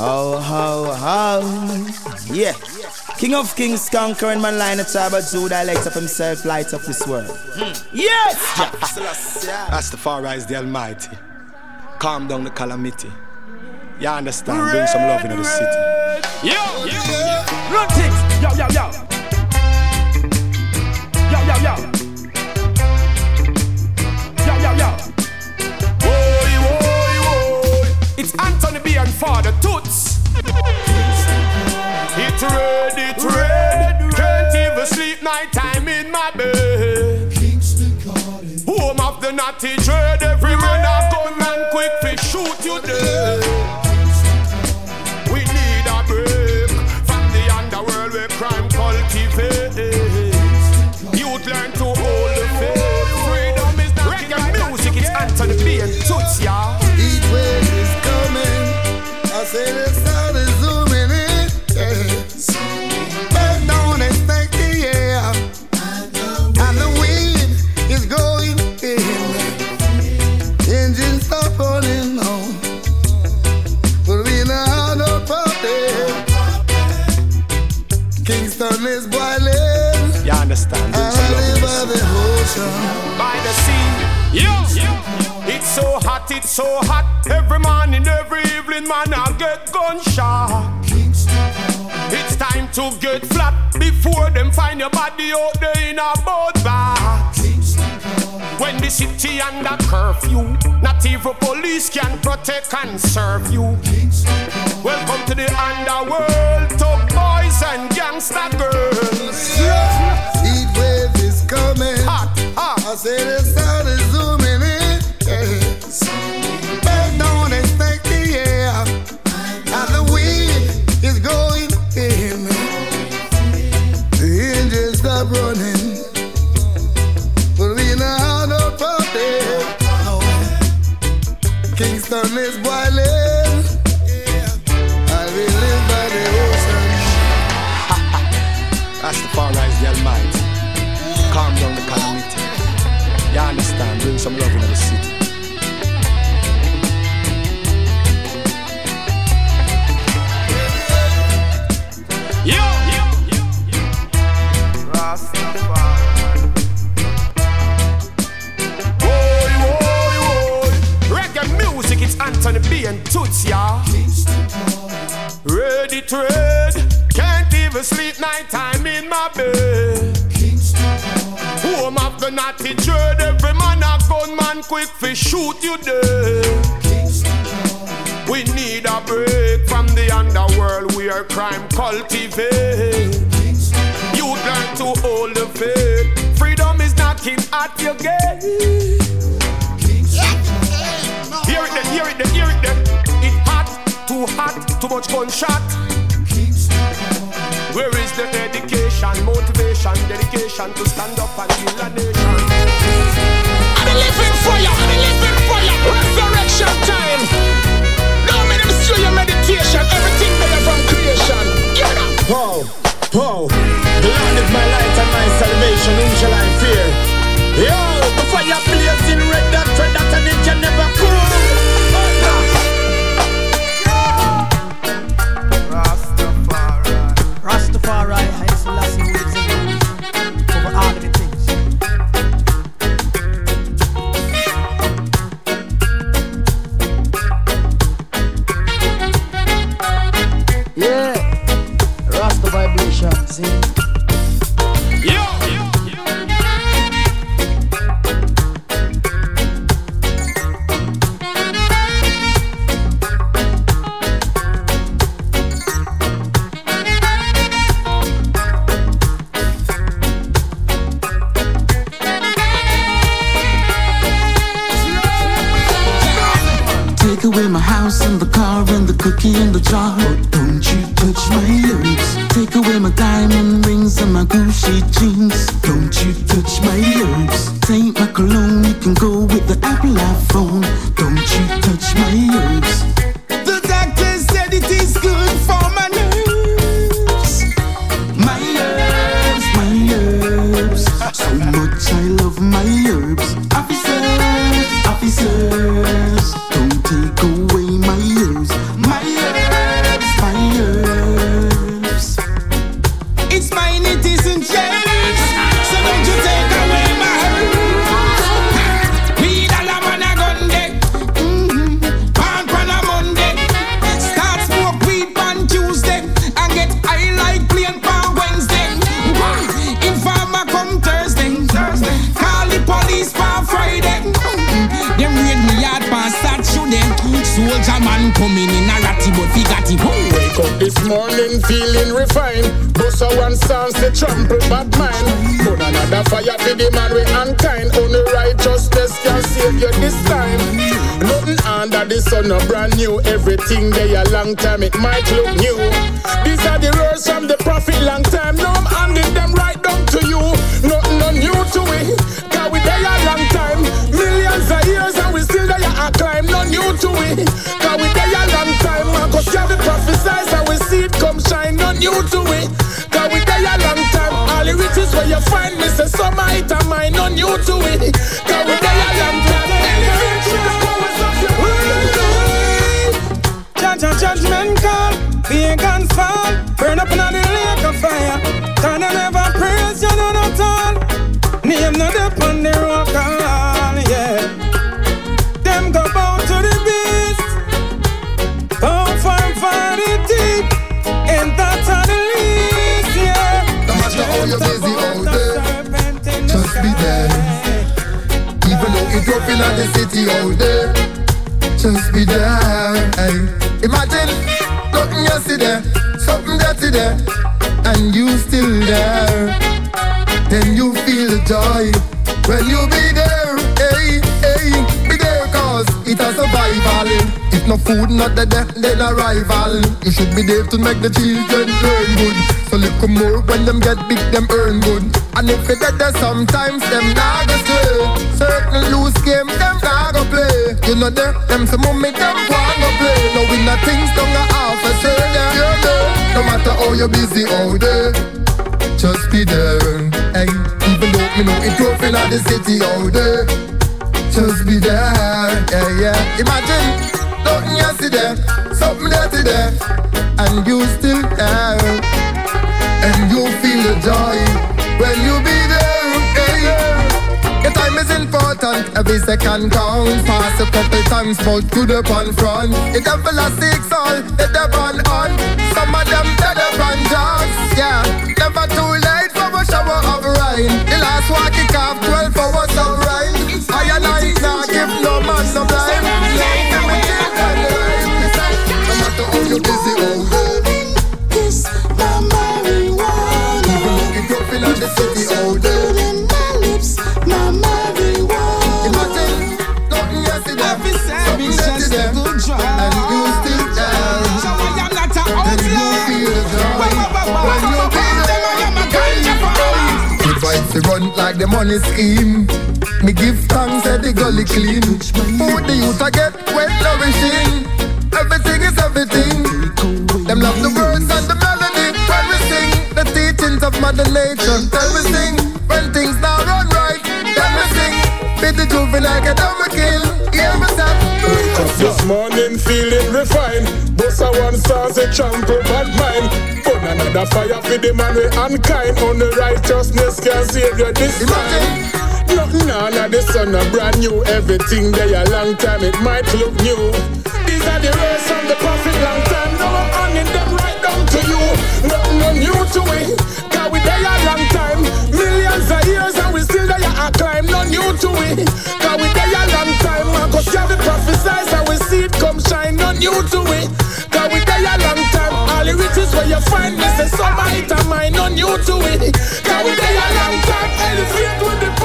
Oh, ho, ho. Yeah. King of kings conquering my line of tribe of Judah lights up himself, lights up this world. Hmm. Yes! That's the far rise, the Almighty. Calm down the calamity. You understand? Bring some love into the city. Yo, yo, yo. Run things. Yo, yo. Yo, yo, yo. Yo, so hot. Every morning, every evening, man, I get gunshot. It's time to get flat before them find your body out there in a boat. When the city under curfew, not even police can protect and serve you. Welcome to the underworld, tough boys and gangster girls. Heat wave is coming. Hot, hot. I say the sun is Kingston is boiling. And we live by the ocean. That's the far rise, the Almighty. Calm down the calamity. You understand? Bring some love into the city. Toots, y'all. Ready red. Can't even sleep nighttime in my bed. Home of the naughty dread. Every man a gunman quick fi shoot you dead. We need a break from the underworld where crime cultivates. You learn to hold the faith. Freedom is knocking at your gate. Hear it then, hear it then, hear it then. Too hot, too much gunshot. Where is the education, motivation, dedication to stand up and kill a nation? I'm the living fire, I'm the living One sounds to trample bad mind. Put another fire for the man we unkind. Only righteousness can save you this time. Nothing under the sun, no brand new. Everything they a long time, it might look new. These are the words from the prophet long time. Now I'm handing them right down to you. Nothing no new to it. Cause we there a long time. Millions of years and we still there a climb. No new to it. Cause we there a long time. Marcus Garvey prophesies and we see it come shine. No new to it. Cause we there a long time. All the riches where you find me say some and mine. No new to it. Cause we out there, just be there. Hey. Imagine nothing you see there, something dirty there, and you still there. Then you feel the joy when you be there. Hey, hey, be there cause it's a survival. If no food, not the death, then arrival. You should be there to make the children learn good. So little more when them get big, them earn good. And if you get there sometimes, them not stray. Certain loose game, them play. You know there, them some mommy, them want go play. No we not things don't go half a say there. You know, no matter how you busy out there, just be there. Hey, even though me know it rough in the city all day, just be there. Yeah, yeah. Imagine nothing you see there, something dirty there, and you still there, and you feel the joy when you be important, every second counts. Pass a couple times, but to the pan front. The devil has six all, the devil on. Some of them dead upon jobs, yeah. Never too late for a shower of rain. The last one kick off 12 hours of rain. I and I now give no man no blame. Give me children the rain. No matter how you busy, oh the money scheme. Me give thanks that the gully clean. Food the youth I get well nourishing. Everything is everything. Them love the words and the melody when we sing. The teachings of Mother Nature. Tell me sing Be the juvenile get down me kill. Me say. Wake up this morning feeling refined. Bust a one stars a trample bad mind. Put another fire for the man we unkind. Only righteousness can save you this time. Nothing under the sun a brand new. Everything they a long time it might look new. These are the words from the prophet long time. Now I'm handing them right down to you. Nothing new to it. A climb. No new to it. Cause we there a long time. Marcus Garvey prophesies and we see it come shine. No new to it. Cause we there a long time. All the riches where you find me say some it and mine. No new to it. Cause we there a long time. Elevate with the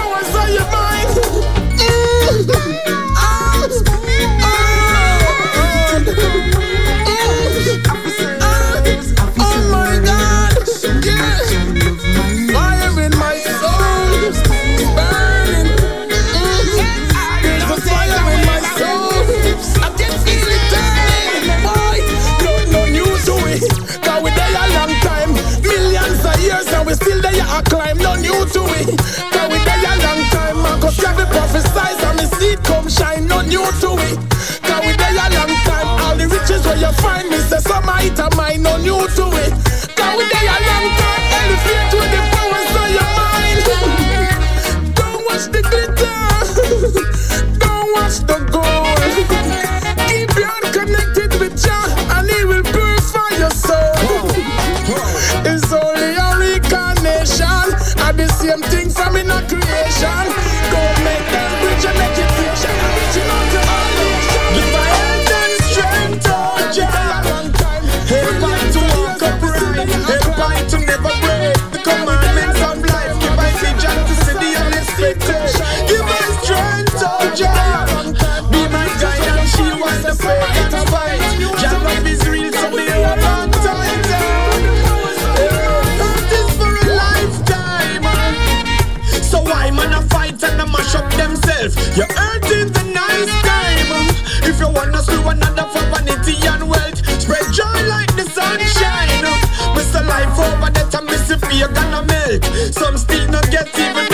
find me say some it and mine. No new to it. Cause we there a long time. Elevate with the powers of your mind. Don't watch the glitter. Don't watch the gold. Keep your connected with Jah, and He will purify your soul. It's only a reincarnation, and the same thing from in a creation. You're gonna make. Some still not get even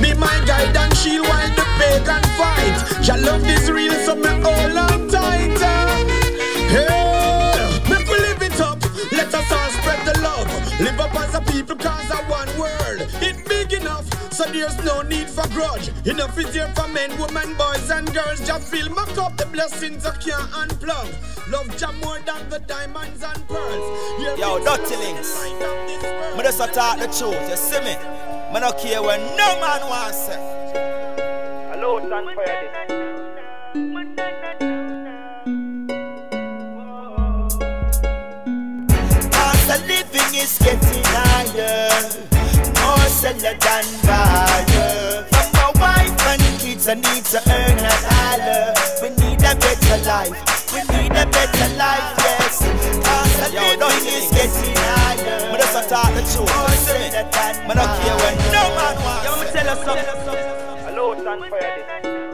Be my guide and shield while the pagan fight. Love is real, so me hold on tight. Eh? Hey, make we live it up. Let us all spread the love. Live up as a people, cause a one world. It big enough, so there's no need for grudge. Enough is here for men, women, boys, and girls. Just fill my cup, the blessings I can't unplug. Love Jah more than the diamonds and pearls. Here Yo, is dirty links. light of this world. Me just a talk the truth, you see me? Me no care when no man wants say. Hello, stand for this. Living is getting higher. More seller than buyer. From my wife and kids, I need to earn a dollar. We need a better life. We need a better life, yes. Cost of living is getting higher. Me just a talk the truth. More seller than Me no care when no man wants. Yo, me tell you something. Hello, stand for this.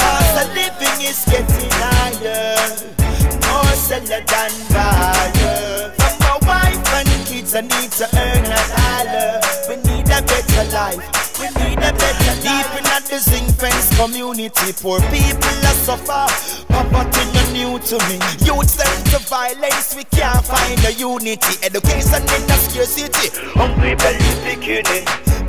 Cost of living is getting higher. More seller than buyer. From my wife and kids, I need to earn a dollar. A better life. We need a better Deep in the zinc fence community, poor people are suffer. Poverty not new to me. Youth turn to violence, we can't find a unity. Education in a scarcity. Hungry belly bikini.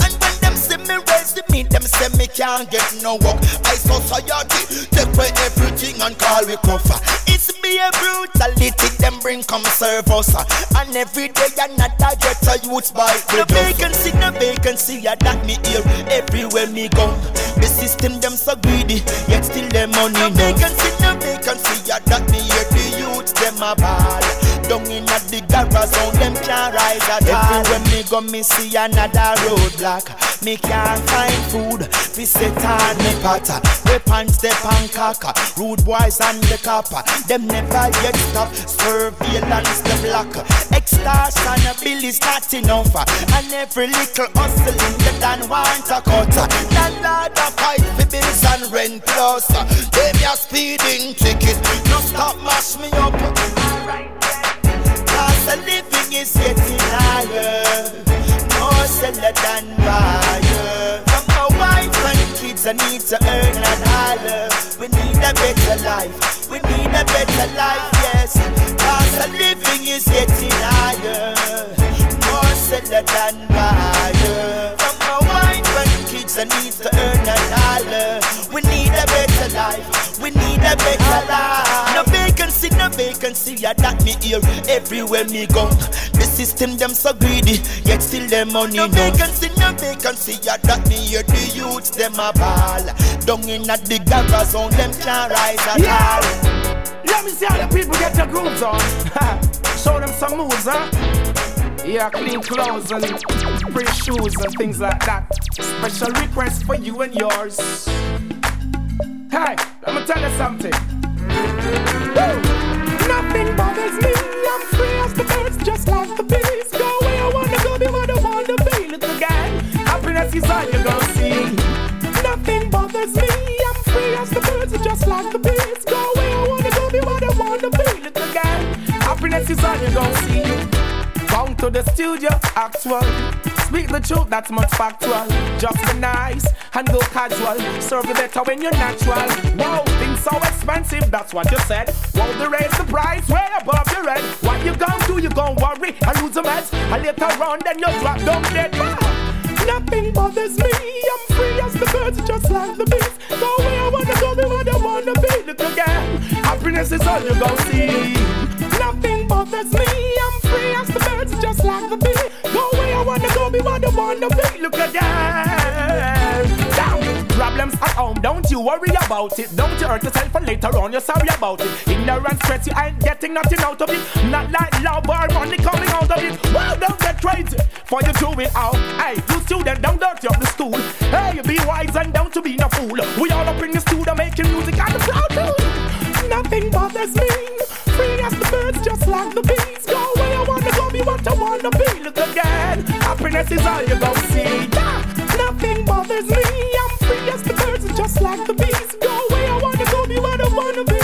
And when them see me raise the me, them say me can't get no work. I society take away everything and call we cover. It's be a brutality, them bring come serve us. And every day another get a youth by the vacancy, no vacancy, yeah, that me hear everywhere me go. The system them so greedy, yet still them money no. vacancy, no vacancy, yeah, that me hear the youth them a ball. Down in a the garage zone, them can't rise at all. Everywhere me go, me see another roadblock. Me can't find food, we set on me potter. We pants step and caca, rude boys and the copper. Them never yet stop, surveillance the block. Extortion a bill not enough, and every little hustling the dan want a cutter. Landlord a fight for bills and rent plus. Them ya speeding ticket, no stop mash me up. Cost of living is getting higher. More seller than buyer. From my wife and kids, I need to earn a dollar. We need a better life. We need a better life, yes. Cost of living is getting higher. More seller than buyer. From my wife and kids, I need to earn a dollar. We need a better life. We need a better vacancy, yeah, that me hear everywhere me go. The system them so greedy, yet still them money no. vacancy, no vacancy, yeah, that me hear the youths them a ball. Down in at the garage zone, them can't rise at Yeah. all. Let me see how the people get their grooves on. Show them some moves, huh? Yeah, clean clothes and pretty shoes and things like that. Special request for you and yours. Hey, let me tell you something. Woo! Nothing bothers me. I'm free as the birds, just like the bees. Go where I wanna go, be what I wanna be. Little guy, happiness is all you gonna see. Nothing bothers me. I'm free as the birds, just like the bees. Go where I wanna go, be what I wanna be. Little guy, happiness is all you gonna see. To the studio, actual. Speak the truth, that's much factual. Just be nice and go casual. Serve you better when you're natural. Wow, things so expensive, that's what you said. Wow, they raise the price way above your head. What you gon' do? You gon' worry and lose a meds. And later on, then you drop down dead. Wow. Nothing bothers me. I'm free as the birds, just like the bees. Go where I wanna go, be what I wanna be. Look again, happiness is all you gon' see. Nothing bothers me. I wanna be. Look again. Problems at home, don't you worry about it. Don't you hurt yourself and later on you're sorry about it. Ignorance spreads you ain't getting nothing out of it. Not like love or money coming out of it. Well, don't get crazy for you do it out. Hey, you student, don't dirty up the school. Hey, be wise and don't to be no fool. We all up in the studio making music and the too. Nothing bothers me. Free as the birds, just like the bees. Go where I wanna go, be what I wanna be. Look again, happiness is all you gon' see. Yeah. Nothing bothers me. I'm free as the birds, just like the bees. Go where I wanna go, be what I wanna be.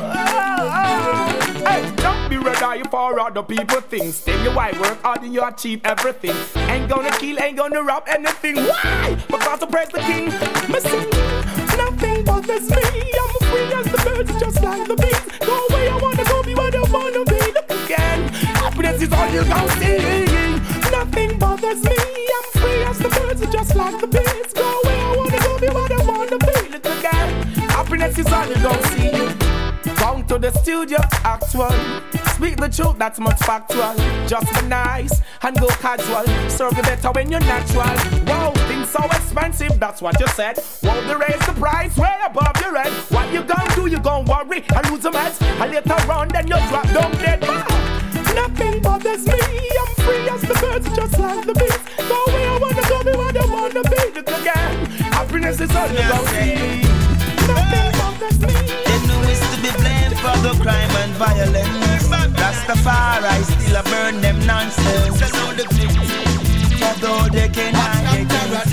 Oh, Hey, don't be ready for other people things. Stay your white work hard and you achieve everything. Ain't gonna kill, ain't gonna rob anything. Why? Because to praise the king. Me sing. Nothing bothers me. I'm free as the birds, just like the bees. Go where I wanna go, be what I wanna be. Look again, happiness is all you gon' see. Bothers me. I'm free as the birds, just like the bees. Go where I wanna go, be what I wanna be. Look again, happiness is all you gon' see. Come to the studio, actual. Speak the truth, that's much factual. Just be nice and go casual. Serve you better when you're natural. Wow, things so expensive, that's what you said. Won't they raise the price way above your head? What you gon' do? You gon' worry and lose a mess. And later on, then you drop down dead. Wow. Nothing bothers me. I'm free as the birds, just like the bees. Go where I wanna go, be what I wanna be. Look again, happiness is all you gon' Nothing bothers me. Them no is to be blamed for the crime and violence. Rastafari still a burn them nonsense. Although they can hide, they can run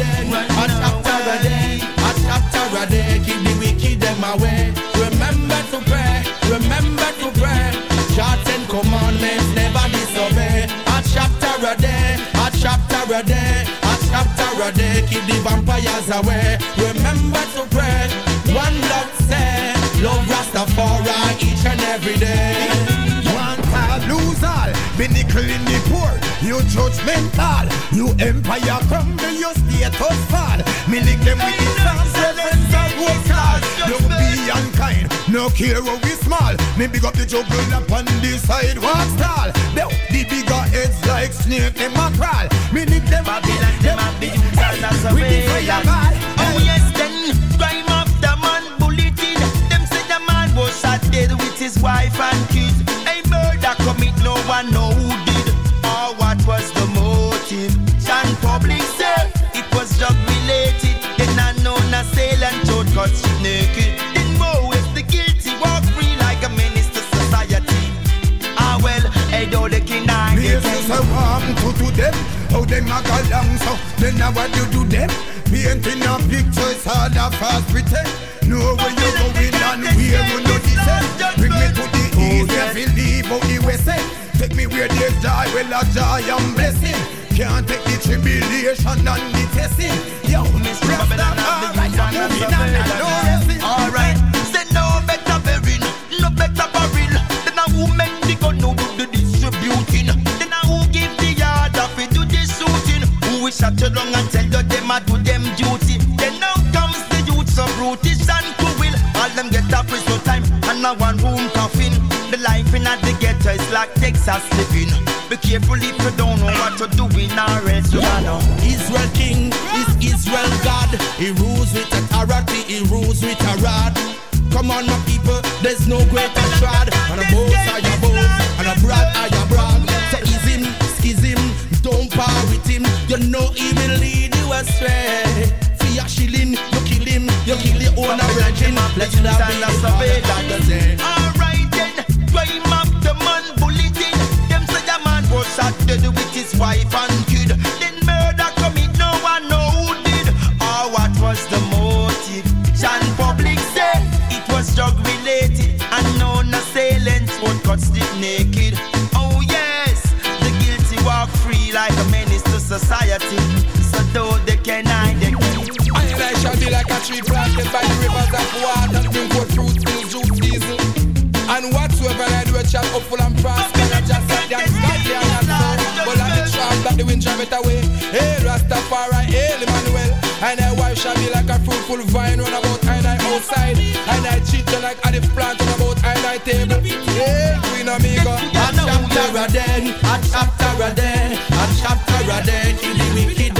away. Keep the wicked them away. Remember to pray, remember a day, a chapter a day. Keep the vampires away. Remember to pray. One love say, love Rastafari each and every day. One all, lose all, be nickel in the poor. You judgmental, you empire crumble, your status fall. Me lick them with the no care how we small. Me big up the juggle up on the sidewalk stall. They the bigger heads like snake, them a crawl. Me lick them Babylon, them a big with the away. fire ball. Oh yes, then crime of the man bulletin. Them say the man was shot dead with his wife and kids. A murder commit, no one know who did or what was the motive. John Public say it was drug related. Then unknown assailant showed cut shit naked. Hey, though the king I Me is a warm to to them. How them a go long so then now what you do them? Painting a picture is all a fast pretend. Know where you going and where you know descend. Bring me to the east, yeah, feel leave out the west end. Take me where there's joy, well a joy and blessing. Can't take the tribulation and the testing. Yo, Miss Rastafari, I'm moving on and Shot you long and tell you them a do them duty. Then now comes the youth so brutish and cruel. All them get a prison time and a one room coffin. The life in at the ghetto is like Texas living. Be careful if you don't know what you're doing or else you know. Israel King is Israel God. He rules with authority, he rules with a rod. Come on, my people, there's no greater shroud. And a You know he will lead you astray. For your shilling, you kill him, you kill your own origin. Let's not be disobeyed that the society. So though they can hide it. I and I shall be like a tree planted by the rivers of water, bring forth fruit, still juice, diesel. And whatsoever I do, it shall full and prosper. And just like that, there and so. But like the trap that the wind drive it away. Hail Rastafari, hail Emmanuel. And I wife shall be like a fruitful vine run about and I outside. And I cheat you like a plant on about and I table. Hey, Queen Amiga. A chapter a day, a chapter a day, a chapter a day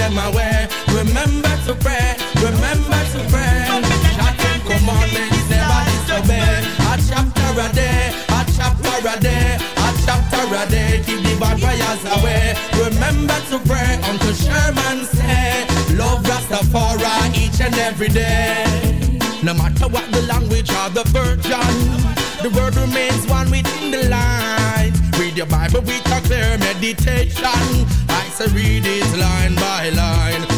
them aware. Remember to pray, remember to pray. Shouting commandments never disobey. A chapter a day, a chapter a day, a chapter a day. Keep the bad fires away. Remember to pray. Uncle Sherman said, Love Rastafari each and every day. No matter what the language or the version, the word remains one within the line Read your Bible with a clear meditation. I say read it line by line.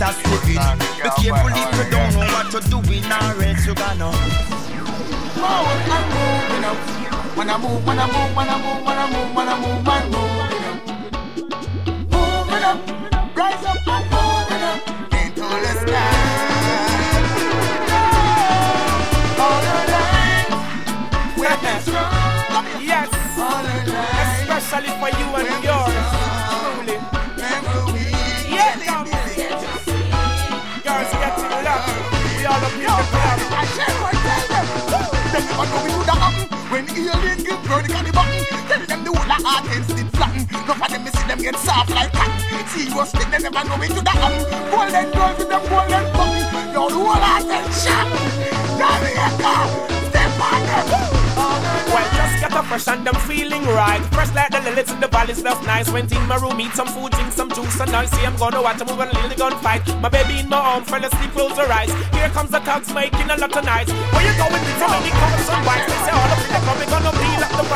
Like Texas living. Be careful if you don't know what you're doing or else you gonna. Forward and moving up. When I move, when I move, when I move, when I move, when I move, and moving up. Moving up, rise up and moving up into the sky. All the we're strong. Yes, All the especially for you and yours. Truly. Yeah, come. Give vertical the button, tell them the whole of art ends it flatten. None of them me see them get soft like cotton. Serious thing, they never know do that happen. Golden girls with them golden button. Now the whole art ends sharp. Jamaica, step on them. Well, just get up fresh and I'm feeling right. Fresh like the lilies in the valleys, that's nice. Went in my room, eat some food, drink some juice, and now see I'm gonna watch a move and little gun fight. My baby in my arm, fell asleep, close her eyes. Here comes the cops making a lot of noise. Where you going with so many cars and bikes? They say all up in the club, we gonna like the.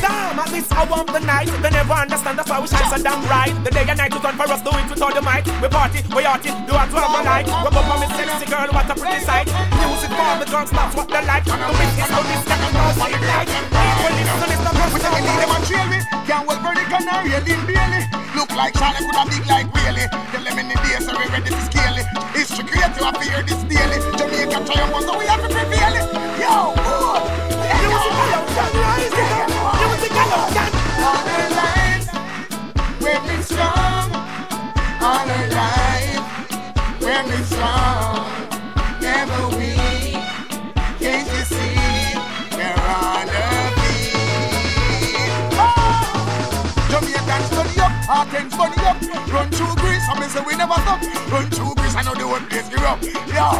Damn, at this hour of the night, they never understand that's why we shine so damn bright. The day and night is on for us, do it all the might. We party, we arty, do it to our night. We bump on sexy girl, what a pretty sight. Music for the girls, that's what they like. The bitch is so this, that, and all see light. People listen, it's the We take a lead them trail me. Can't hold vertical now, railing daily. Look like Charlie could have big like Whaley. Tell them in the days, so we ready to scale it. History creative, I fear this daily. Jamaica triumph, so we have to prevail it. Yo, good. You Athens bunny up. Run through Greece, I mean say we never stop. Run through Greece, I know the one place give up. Yo,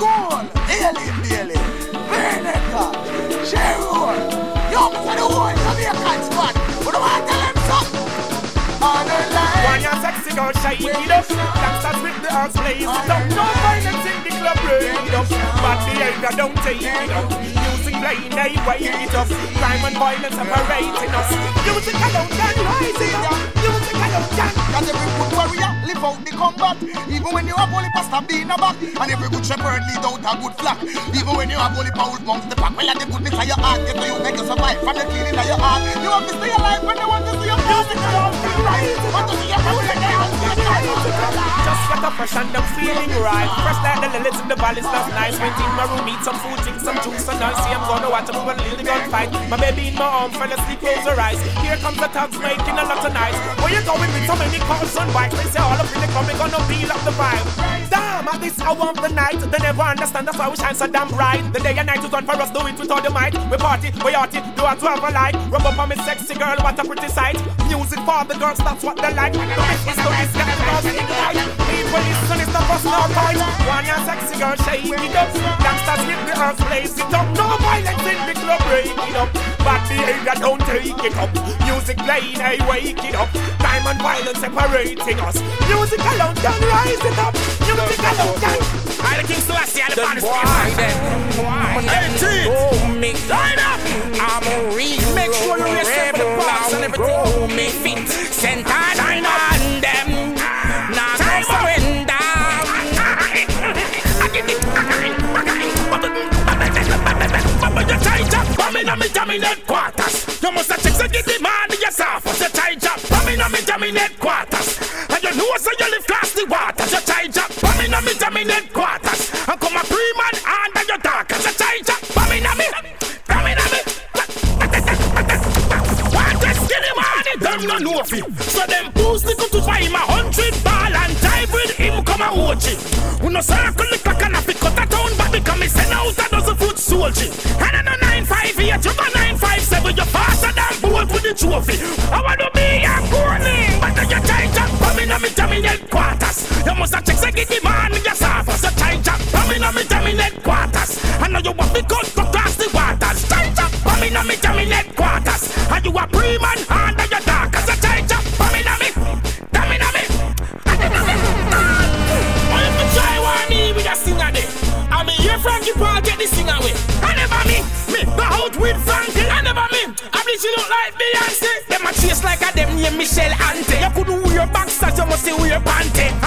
goal, alien daily, Veneca, Sherwood. Yo, me say the whole Jamaican squad. What do I tell them? On the line. You sexy it up Gangsters with the in the club break it up don't it up Music playing they it up Crime and violence separating us Music alone can rise it up Music alone can Cause warrior live out the combat. Even when you have only pasta being a back. And every good shepherd lead out a good flock. Even when you have only power amongst the pack Well and the goodness of your heart Get to you make you survive From the cleaning of your heart. You have to stay alive when they want to see your music can rise it Want to Just get up fresh and I'm feeling right. Fresh like the lilies in the valleys that's nice Went in my room, eat some food, drink some juice And now see I'm gonna watch a move and little gun fight. My baby in my arm, fell asleep, close her eyes. Here comes the thugs making a lot of noise Where you going with so many cars and bikes? They say all up in the club, we gonna feel up the vibe. Damn, at this hour of the night. They never understand, that's why we shine so damn bright. The day and night is on for us, do it with all the might. We party, we arty, do it to have a light Rub up on me sexy girl, what a pretty sight. Music for the girls, that's what they like. The is the girls in the light People listen, it's the first no fight One your sexy girl, shake it up. Gangsters with the earth, blaze it up. No violence in the club, break it up. Bad behavior, don't take it up. Music playing, hey, wake it up. And violence separating us. Music alone can rise it up. Music I the King Selassie, I the them. Hey, me. Line up. I'm a real Make sure you listen for the parts and everything. me fit. Center line on them. Now time. You tight up, bombing on me jamming headquarters. You must have checked the demand yourself. What's the tight up, bombing on me jamming headquarters. say you live class the me no quarters. And come a free man under your dark. As you try job, but me no me, but me no me. What a skinny man, them no know him. So them boost little to buy him a hundred ball and dive with him come a watch it. We no circle the clock and a pick cut a town, but become me send out a dozen foot soldier. And I know nine five eight, you got nine five seven, you faster than bolt with the trophy. I want to be a corny, but you change up, come in on me dominate quarters. You must have check say get the man Michelle Ante. You couldn't wear boxers, you must wear panty.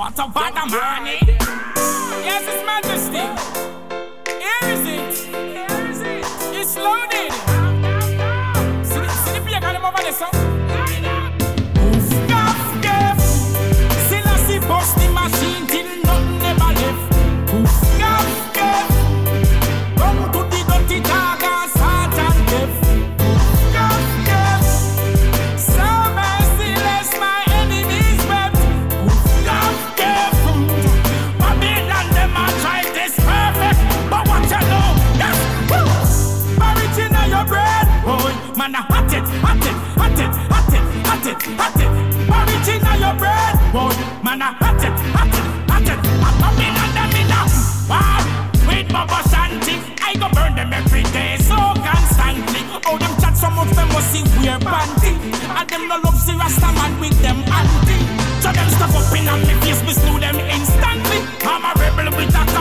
What a bad money. Eh? Yes, His Majesty. Man, I hot it, hot it, hot it. I'm coming under me now. Wow, with Baba Shanti, I go burn them every day so constantly. Oh, them chat some of them must see we're panty, and them no love see Rasta man with them anti. So them stuff up in on me face, me slew them instantly. I'm a rebel with a a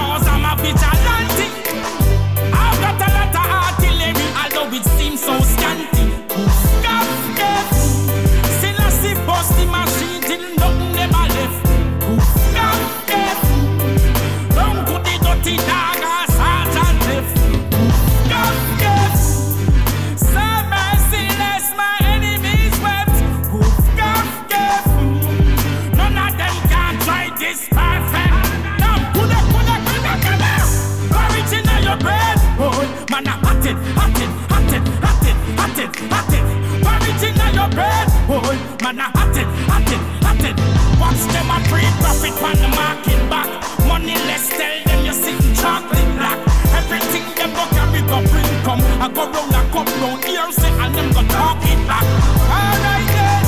it. Them a free profit on the market back. Money less, tell them you're sitting chocolate black. Everything them go carry go bring come. I go round a cup round here, say, and them go talk it back. Alright then,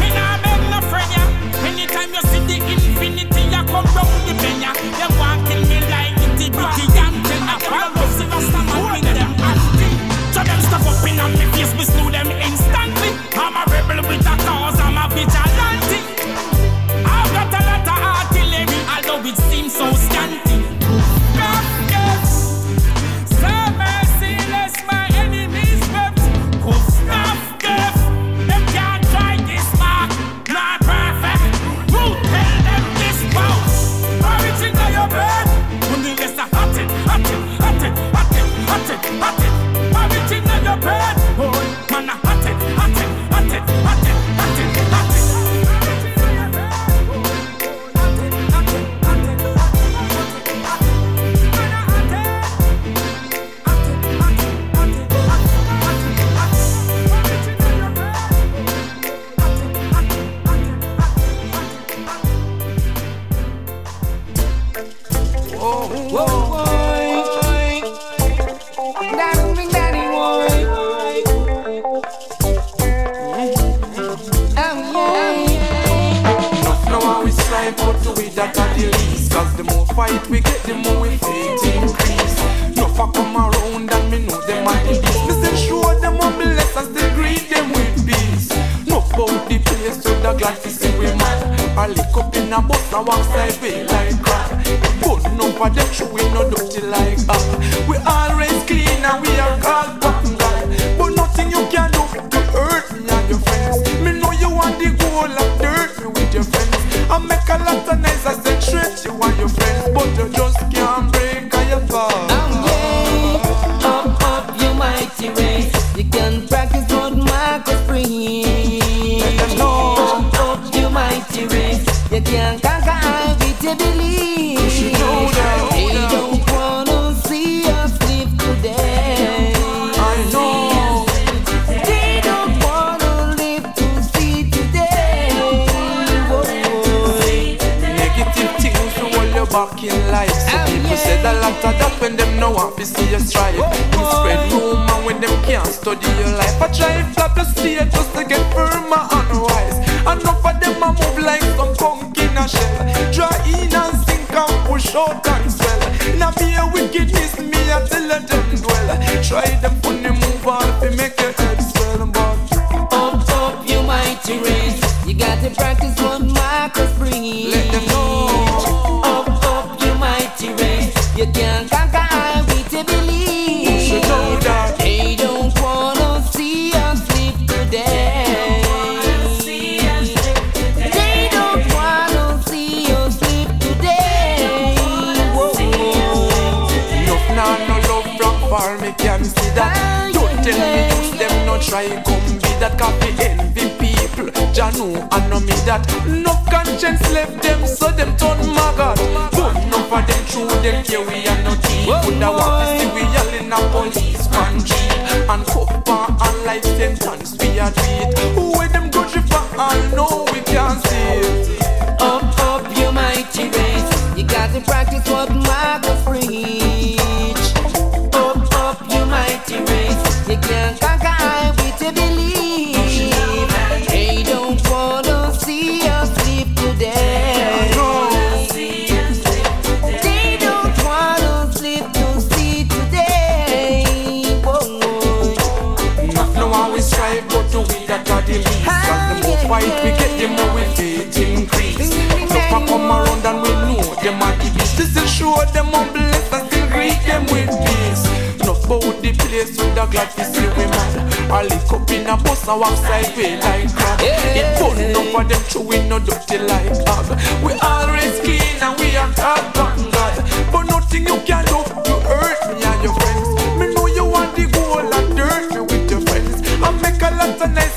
me nah beg no friend ya. Anytime you see the infinity, ya come round the bend ya. Them want kill me like itty bitty antenna. Follow see Rasta man with them anti. So them stuff up in on me face, me slew them so the glad to see we man. I lick up in a bus, I walk sideways like crap. Enough for them, show we no dirty like that. We always clean and we are called button God. But nothing you can do to hurt me and your friends. Me know you want the goal of dirt me with your friends. I make a lot lot of that when them know want to see you strive. We spread rumor when them can't study your life. I try flap the stage just to get firmer and wise. Enough of them a move like some punk in a shell. Try in and sink and push out and swell. Now be a wickedness, me a tell them dwell. Try them funny move on if you make your head swell, but Up, up, you mighty race. You got to practice what Marcus preach. People. know and no me that. No conscience left them, so them turn maggot. But enough of them true, them care we are not deep. Would I want to see we yelling a policeman jeep and copper and life sentence we are treat. Who with them grudge for all know we can't see. Up, up, you mighty race. You got to practice what Marcus preach. Up, up, you mighty race. About the place with the glad to see we mad. I lick up in a bus and walk sideways like crab. It fun enough for them chewing no dirty like hog. We always clean and we are button God. But nothing you can do to hurt me and your friends. Me know you want the goal and dirt me with your friends. I make a lot of nice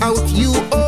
Without you,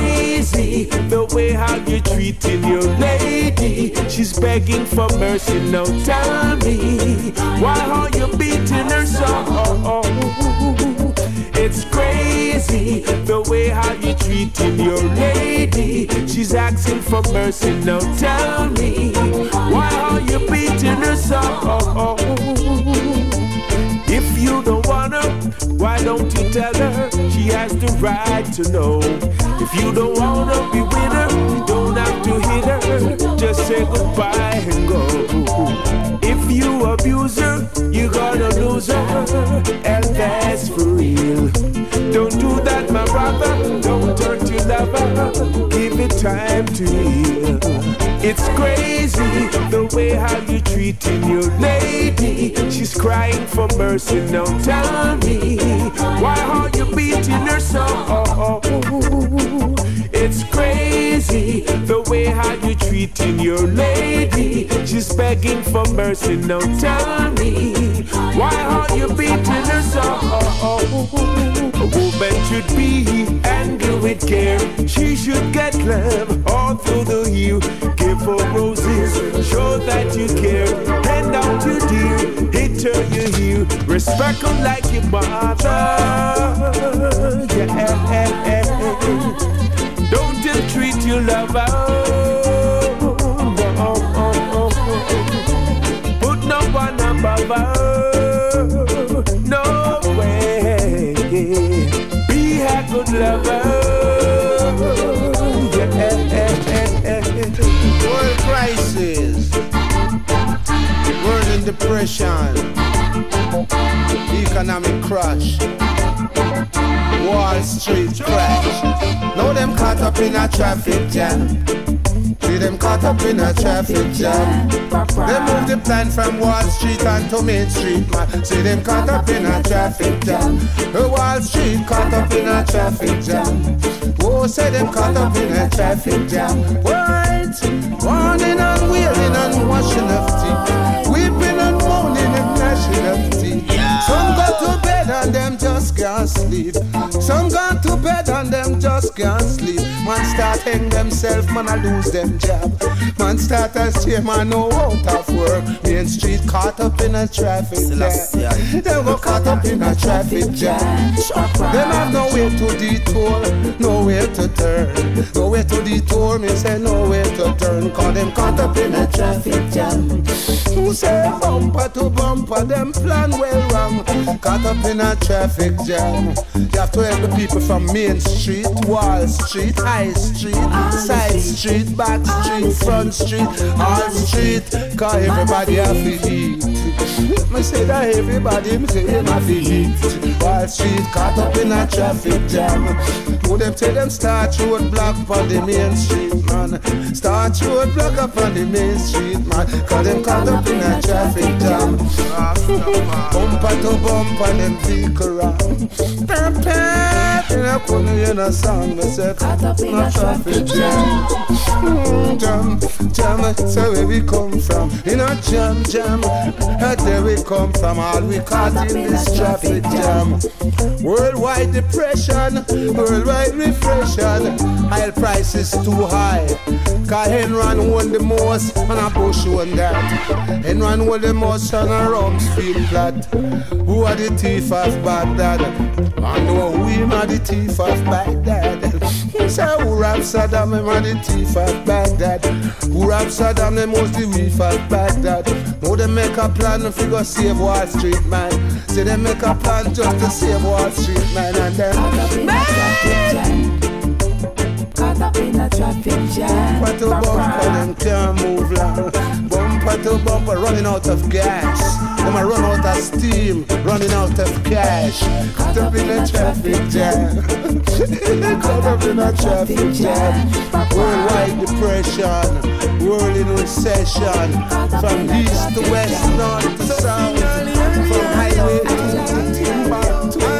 crazy the way how you're treating your lady. She's begging for mercy. Now tell me, why are you beating her so? It's crazy the way how you treating your lady. She's asking for mercy. Now tell me, why are you beating her so? Why don't you tell her she has the right to know? If you don't wanna be with her, you don't have to hit her. Just say goodbye and go. If you abuse her, you're gonna lose her, and that's for real. Don't do that, my brother. Don't hurt your lover. Give it time to heal. It's crazy the way how you're treating your lady. She's crying for mercy. Now tell me, why are you beating her so? It's crazy the way how you treating your lady. She's begging for mercy. Now tell me, why are you beating her so? A woman should be handled with care. She should get love all through the year. Give her roses, show that you care. Hand out your dear, hit her you hear. Respect her like your mother. Yeah. Ill treat your lover. Put no one above her. No way. Be a good lover. World crisis, world in depression, economic crash, Wall Street crash. Now them caught up in a traffic jam. See them caught up in a traffic jam. They moved the plan from Wall Street and to Main Street, man. See them caught up in a traffic jam. The Wall Street caught up in a traffic jam. Oh, say them caught up in a traffic jam. What? Warning and wailing and washing of teeth. Weeping Some go to bed and them just can't sleep. Some go to bed and them just can't sleep. Man start hang themselves, man I lose them job. Man start a say man no out of work. Main Street caught up in a traffic jam. Them go caught up in a traffic jam. Them have nowhere to detour, nowhere to turn. Nowhere to detour, me say nowhere to turn. Cause them caught up in a traffic jam. Who say bumper to bumper, them plan well wrong. Caught up in a traffic jam. You have to help the people from Main Street, Wall Street, High Street, Side Street, Back Street, Front Street, All Street. Cause everybody have to eat. Me say that everybody, me say them have to eat. Wall Street caught up in a traffic jam. Who them tell them start road block on the main street, man. Start road block up on the main street, man. Cause them caught up in a traffic jam. Bumper to bumper, them vehicle round. Pam pam, and I couldn't hear no song. Me say caught up in a traffic jam. Mm, Jam, jam, so where we come from? In a jam, jam. There we come from. All we caught in this traffic jam. Worldwide depression, worldwide reflection. Oil prices too high. Cause Enron won the most and a Bush won that. Enron won the most and a Rumsfeld flat. Who are the thief of Baghdad? I know we are the thief of Baghdad. Say who robbed Saddam, them are the thief of Baghdad. Who robbed Saddam, them was the thief of Baghdad. Now they make a plan to figure save Wall Street, man. Say they make a plan just to save Wall Street, man, and then. Bumper to bumper, them can't move long. Bumper to bumper, running out of gas. Them a run out of steam, running out of cash. Caught up in a traffic jam. Caught up in a traffic jam. Worldwide depression, world in recession. From east to west, north to south. From highway to timber. From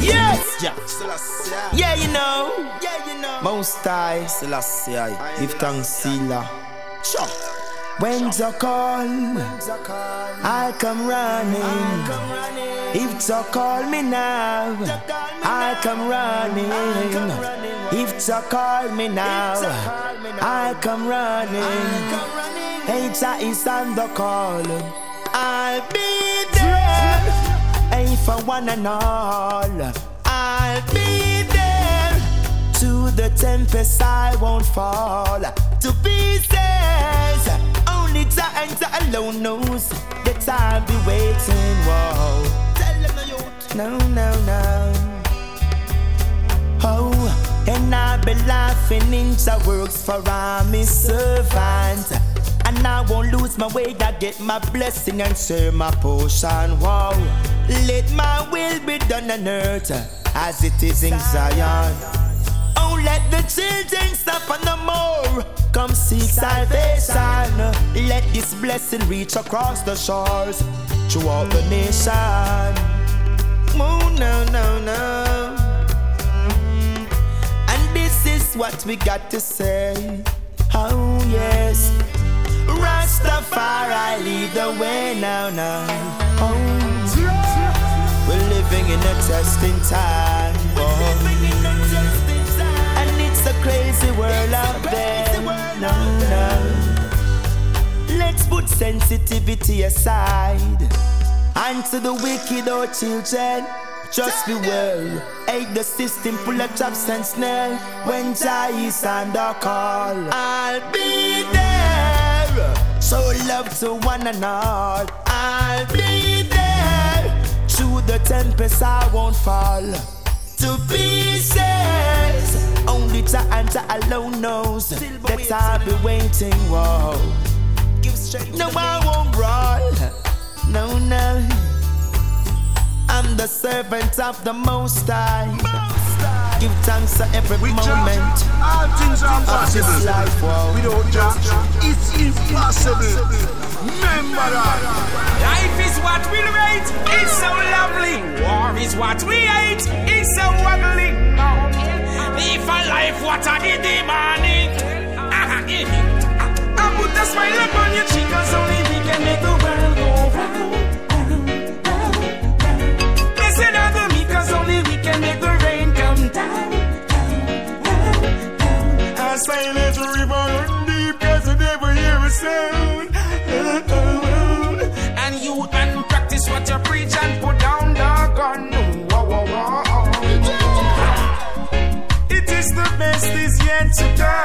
Yes, yeah. Yeah, you know. Yeah, you know. Most High, Selassie, I give thanks, Sila. Sure. When you call, I come running. If you call me now, I come running. If you call me now, I come running. Hater is on the call. I'll be for one and all, I'll be there. To the tempest, I won't fall to pieces. Only time alone knows that I'll be waiting. Whoa. Tell them no. No, no. Oh, and I'll be laughing into works for I'm. And I won't lose my way, I get my blessing and share my portion. Wow, let my will be done on earth as it is in Zion. Oh, let the children suffer no more. Come seek salvation. Let this blessing reach across the shores throughout the nation. Oh, no, no, no. And this is what we got to say. Oh, yes. Rastafari lead the way now, now. Oh, we're living in a testing time. Oh. And it's a crazy world out there. No, no. Let's put sensitivity aside. And to the wicked, oh children, just be well. Aid the system full of traps and snare. When Jah is under call, I'll be there. So love to one and all. I'll be there. Through the tempest, I won't fall to pieces. Only and Jah alone knows that I'll be waiting. Whoa. No, I won't brawl. No, no. I'm the servant of the Most High. Give thanks to every With moment. All things are possible. this life. Wow. Without Jah, it's impossible. Remember that. Life is what we rate, it's so lovely. War is what we hate, it's so ugly. Live a life, what are the demanding? I put a smile upon your cheek, cause only we can make the world go round. Silent river run deep, cause I never hear a sound. And you can practice what you preach and put down the gun. It is the best is yet to come.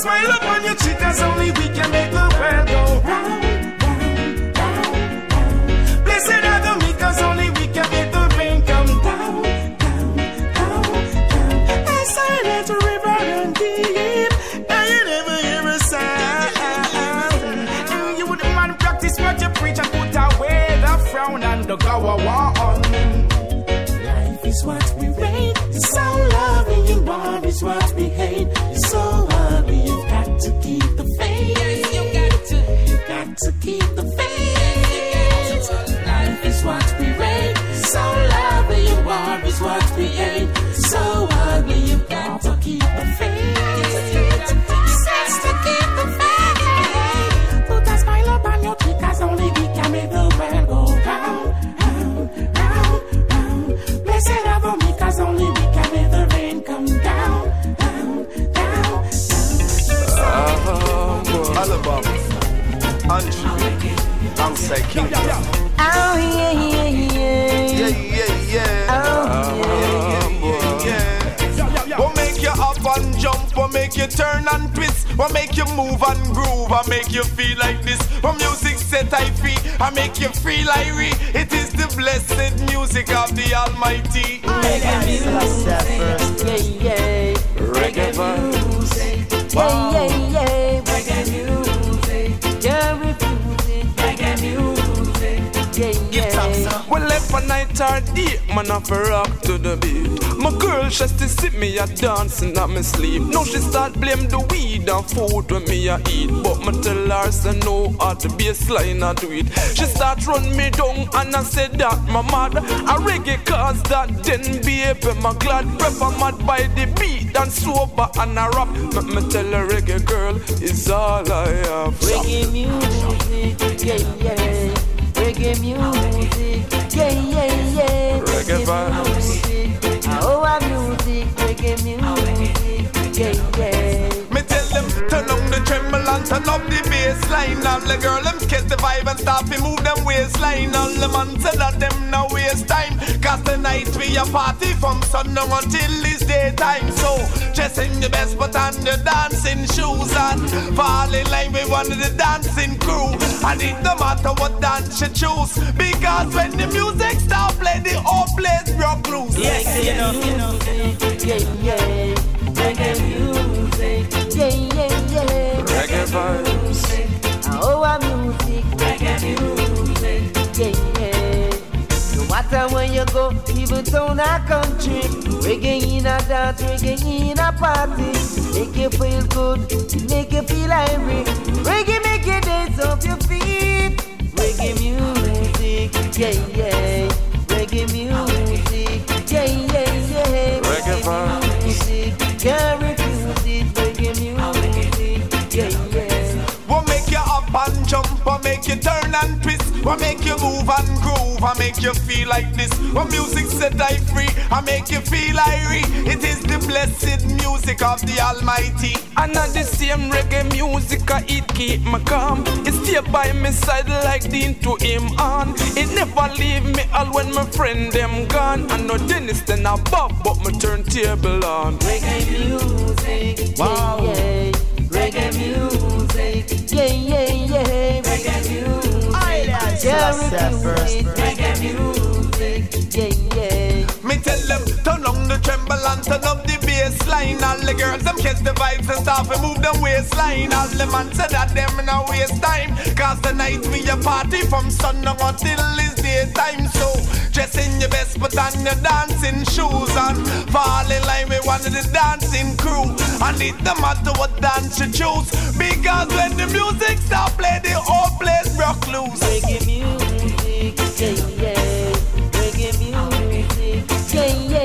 Smile upon your cheek, cause only we can make the alongside King. Oh, yeah, yeah, yeah. Yeah, yeah, yeah. Oh, yeah. Uh-huh. What make you up and jump? What make you turn and twist? What make you move and groove? What make you feel like this? What music set I free? I make you feel like re. It is the blessed music of the Almighty. Reggae music, yeah, yeah. Reggae music, yeah, yeah, yeah. A night or day, man, I for rock to the beat. My girl, she to see me a dancing at me sleep. Now she start blame the weed and food when me a eat. But me tell her, say no, at the baseline I do it. She start run me down and I say that my mad. A reggae cause that then baby, my glad. Prep a mad by the beat and sober and a rap. Make me tell her reggae girl is all I have. Reggae music, yeah, yeah. Reggae music, yeah, yeah, yeah. Reggae music, oh, music, reggae music, yeah, yeah. Tremble and turn up the bass line. All the girl them catch the vibe and start to move them waistline. All the man say that them no waste time. Cause tonight we a party from sundown until it's daytime. So dressing the best but on the dancing shoes and fall in line with one of the dancing crew. And it no matter what dance you choose. Because when the music start play, the whole place broke loose. Yes, you. Yeah, yeah. Reggae music, yeah. Vibes. Oh, our music, reggae music, yeah, yeah. No matter where you go, even town or country, reggae in a dance, reggae in a party, make you feel good, make you feel irie. Reggae make you dance off your feet. Reggae music, yeah, yeah. Reggae music, yeah, yeah, yeah. Reggae music, can't you turn and twist? What make you move and groove? I make you feel like this? What music set I free? I make you feel irie. It is the blessed music of the Almighty. And not the same reggae music, I it keep me calm. It stay by my side like Dean to him on. It never leave me all when my friend them gone. I know Dennis then above, but my turntable on. Reggae music, Wow. yeah, yeah. Reggae music, yeah, yeah, yeah. Reggae music, Selassie first. Reggae music, yeah, yeah. Me tell them, turn on the treble and turn up the bass line. All the girls, them catch the vibes and start to move them waistline. All the man said that them a waste time. Cause tonight we a party from sun until it's daytime. So, dress in your best, put on your dancing shoes and fall in line with one of the dancing crew. And it no matter what dance you choose. Because when the music start play, the whole place rock loose. Reggae music, yeah, yeah. Reggae music, yeah, yeah,